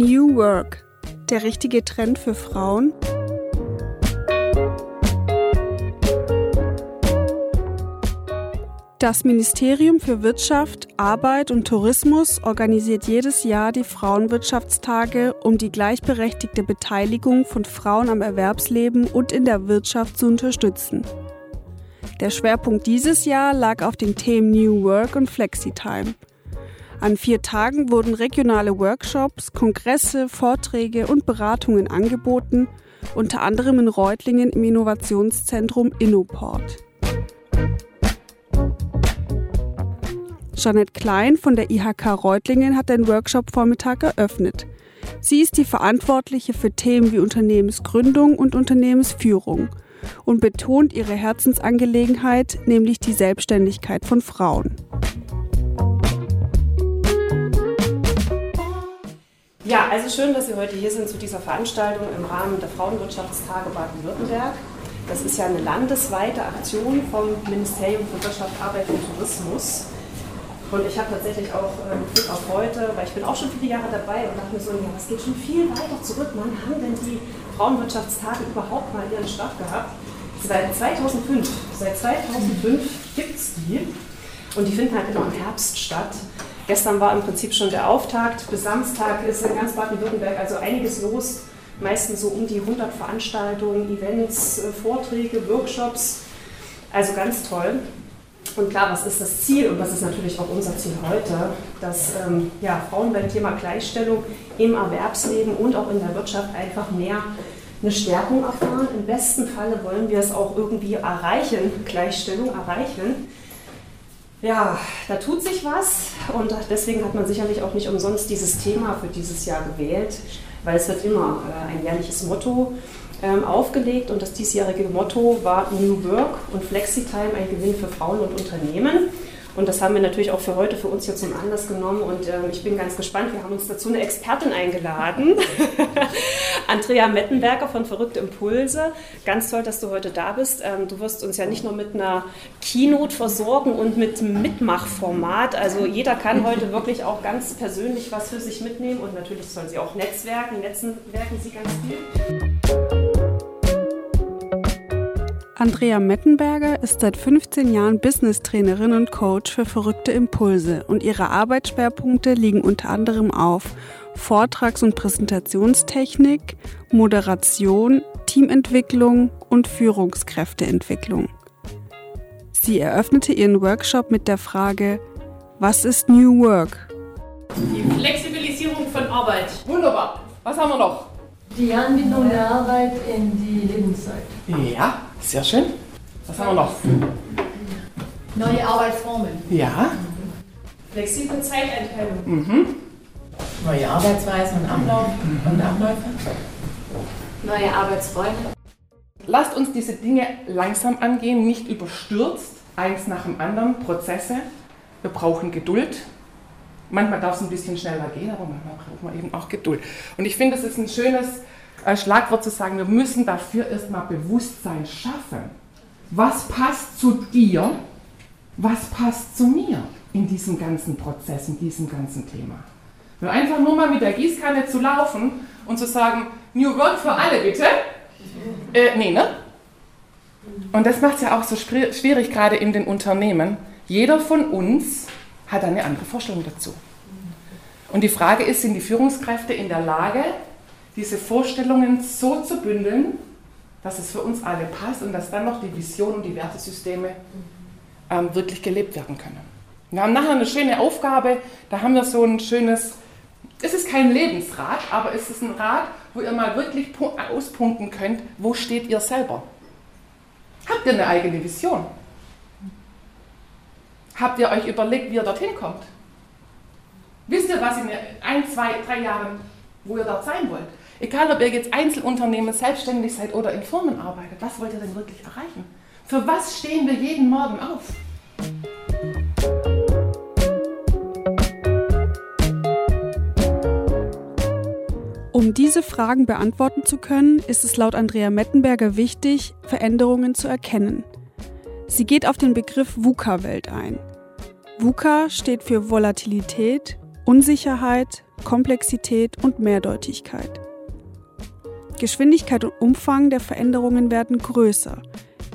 New Work, der richtige Trend für Frauen? Das Ministerium für Wirtschaft, Arbeit und Tourismus organisiert jedes Jahr die Frauenwirtschaftstage, um die gleichberechtigte Beteiligung von Frauen am Erwerbsleben und in der Wirtschaft zu unterstützen. Der Schwerpunkt dieses Jahr lag auf den Themen New Work und Flexitime. An vier Tagen wurden regionale Workshops, Kongresse, Vorträge und Beratungen angeboten, unter anderem in Reutlingen im Innovationszentrum Innoport. Jeanette Klein von der IHK Reutlingen hat den Workshop-Vormittag eröffnet. Sie ist die Verantwortliche für Themen wie Unternehmensgründung und Unternehmensführung und betont ihre Herzensangelegenheit, nämlich die Selbstständigkeit von Frauen. Ja, also schön, dass Sie heute hier sind zu dieser Veranstaltung im Rahmen der Frauenwirtschaftstage Baden-Württemberg. Das ist ja eine landesweite Aktion vom Ministerium für Wirtschaft, Arbeit und Tourismus. Und ich habe tatsächlich auch ähm, Glück auf heute, weil ich bin auch schon viele Jahre dabei und dachte mir so, ja, das geht schon viel weiter zurück. Wann haben denn die Frauenwirtschaftstage überhaupt mal ihren Start gehabt? Seit 2005. Seit 2005 gibt es die. Und die finden halt immer im Herbst statt. Gestern war im Prinzip schon der Auftakt. Bis Samstag ist in ganz Baden-Württemberg also einiges los. Meistens so um die 100 Veranstaltungen, Events, äh, Vorträge, Workshops. Also ganz toll. Und klar, was ist das Ziel und was ist natürlich auch unser Ziel heute, dass ähm, ja, Frauen beim Thema Gleichstellung im Erwerbsleben und auch in der Wirtschaft einfach mehr eine Stärkung erfahren. Im besten Falle wollen wir es auch irgendwie erreichen, Gleichstellung erreichen. Ja, da tut sich was und deswegen hat man sicherlich auch nicht umsonst dieses Thema für dieses Jahr gewählt, weil es wird immer äh, ein jährliches Motto ähm, aufgelegt und das diesjährige Motto war New Work und Flexitime ein Gewinn für Frauen und Unternehmen. Und das haben wir natürlich auch für heute für uns hier zum Anlass genommen. Und ähm, ich bin ganz gespannt. Wir haben uns dazu eine Expertin eingeladen. Andrea Mettenberger von Verrückte Impulse. Ganz toll, dass du heute da bist. Ähm, du wirst uns ja nicht nur mit einer Keynote versorgen und mit Mitmachformat. Also jeder kann heute wirklich auch ganz persönlich was für sich mitnehmen. Und natürlich sollen sie auch netzwerken. Netzwerken sie ganz viel. Andrea Mettenberger ist seit 15 Jahren Business-Trainerin und Coach für verrückte Impulse und ihre Arbeitsschwerpunkte liegen unter anderem auf Vortrags- und Präsentationstechnik, Moderation, Teamentwicklung und Führungskräfteentwicklung. Sie eröffnete ihren Workshop mit der Frage, was ist New Work? Die Flexibilisierung von Arbeit. Wunderbar. Was haben wir noch? Die Anbindung der Arbeit in die Lebenszeit. Ja, sehr schön. Was haben wir noch? Neue Arbeitsformen. Ja. Flexible Zeiteinteilung. Mhm. Neue Arbeitsweisen und, Ablauf und Abläufe. Neue Arbeitsräume. Lasst uns diese Dinge langsam angehen, nicht überstürzt, eins nach dem anderen, Prozesse. Wir brauchen Geduld. Manchmal darf es ein bisschen schneller gehen, aber manchmal braucht man eben auch Geduld. Und ich finde, es ist ein schönes Schlagwort zu sagen, wir müssen dafür erstmal Bewusstsein schaffen. Was passt zu dir? Was passt zu mir in diesem ganzen Prozess, in diesem ganzen Thema? Nur einfach nur mal mit der Gießkanne zu laufen und zu sagen, New Work für alle bitte. Äh, nee, ne? Und das macht es ja auch so schwierig, gerade in den Unternehmen. Jeder von uns hat eine andere Vorstellung dazu. Und die Frage ist, sind die Führungskräfte in der Lage, diese Vorstellungen so zu bündeln, dass es für uns alle passt und dass dann noch die Vision und die Wertesysteme ähm, wirklich gelebt werden können. Wir haben nachher eine schöne Aufgabe, da haben wir so ein schönes, es ist kein Lebensrat, aber es ist ein Rat, wo ihr mal wirklich auspunkten könnt, wo steht ihr selber. Habt ihr eine eigene Vision? Habt ihr euch überlegt, wie ihr dorthin kommt? Wisst ihr, was in ein, zwei, drei Jahren, wo ihr dort sein wollt? Egal, ob ihr jetzt Einzelunternehmen, selbstständig seid oder in Firmen arbeitet, was wollt ihr denn wirklich erreichen? Für was stehen wir jeden Morgen auf? Um diese Fragen beantworten zu können, ist es laut Andrea Mettenberger wichtig, Veränderungen zu erkennen. Sie geht auf den Begriff VUCA-Welt ein. VUCA steht für Volatilität, Unsicherheit, Komplexität und Mehrdeutigkeit. Geschwindigkeit und Umfang der Veränderungen werden größer.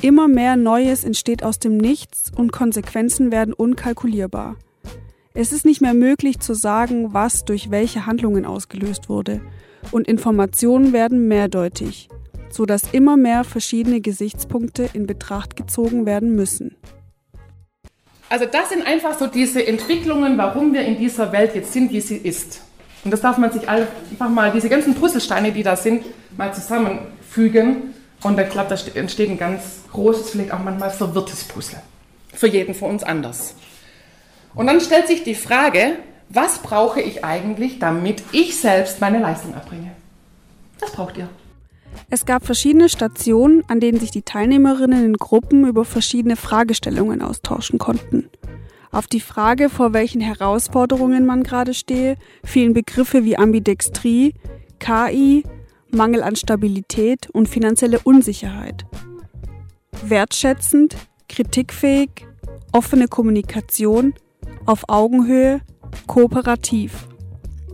Immer mehr Neues entsteht aus dem Nichts und Konsequenzen werden unkalkulierbar. Es ist nicht mehr möglich zu sagen, was durch welche Handlungen ausgelöst wurde, und Informationen werden mehrdeutig, sodass immer mehr verschiedene Gesichtspunkte in Betracht gezogen werden müssen. Also das sind einfach so diese Entwicklungen, warum wir in dieser Welt jetzt sind, wie sie ist. Und das darf man sich einfach mal, diese ganzen Puzzlesteine, die da sind, mal zusammenfügen. Und ich glaube, da entsteht ein ganz großes, vielleicht auch manchmal verwirrtes Puzzle. Für jeden von uns anders. Und dann stellt sich die Frage, was brauche ich eigentlich, damit ich selbst meine Leistung erbringe? Was braucht ihr? Es gab verschiedene Stationen, an denen sich die Teilnehmerinnen in Gruppen über verschiedene Fragestellungen austauschen konnten. Auf die Frage, vor welchen Herausforderungen man gerade stehe, fielen Begriffe wie Ambidextrie, KI, Mangel an Stabilität und finanzielle Unsicherheit. Wertschätzend, kritikfähig, offene Kommunikation, auf Augenhöhe, kooperativ.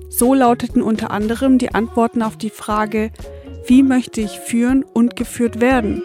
So lauteten unter anderem die Antworten auf die Frage, wie möchte ich führen und geführt werden?